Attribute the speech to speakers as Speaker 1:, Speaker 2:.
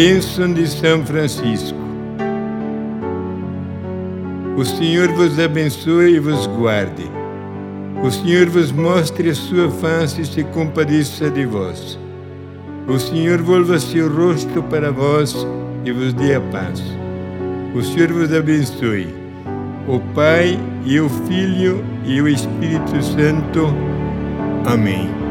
Speaker 1: Bênção de São Francisco. O Senhor vos abençoe e vos guarde. O Senhor vos mostre a sua face e se compadeça de vós. O Senhor volva seu rosto para vós e vos dê a paz. O Senhor vos abençoe. O Pai e o Filho e o Espírito Santo. Amém.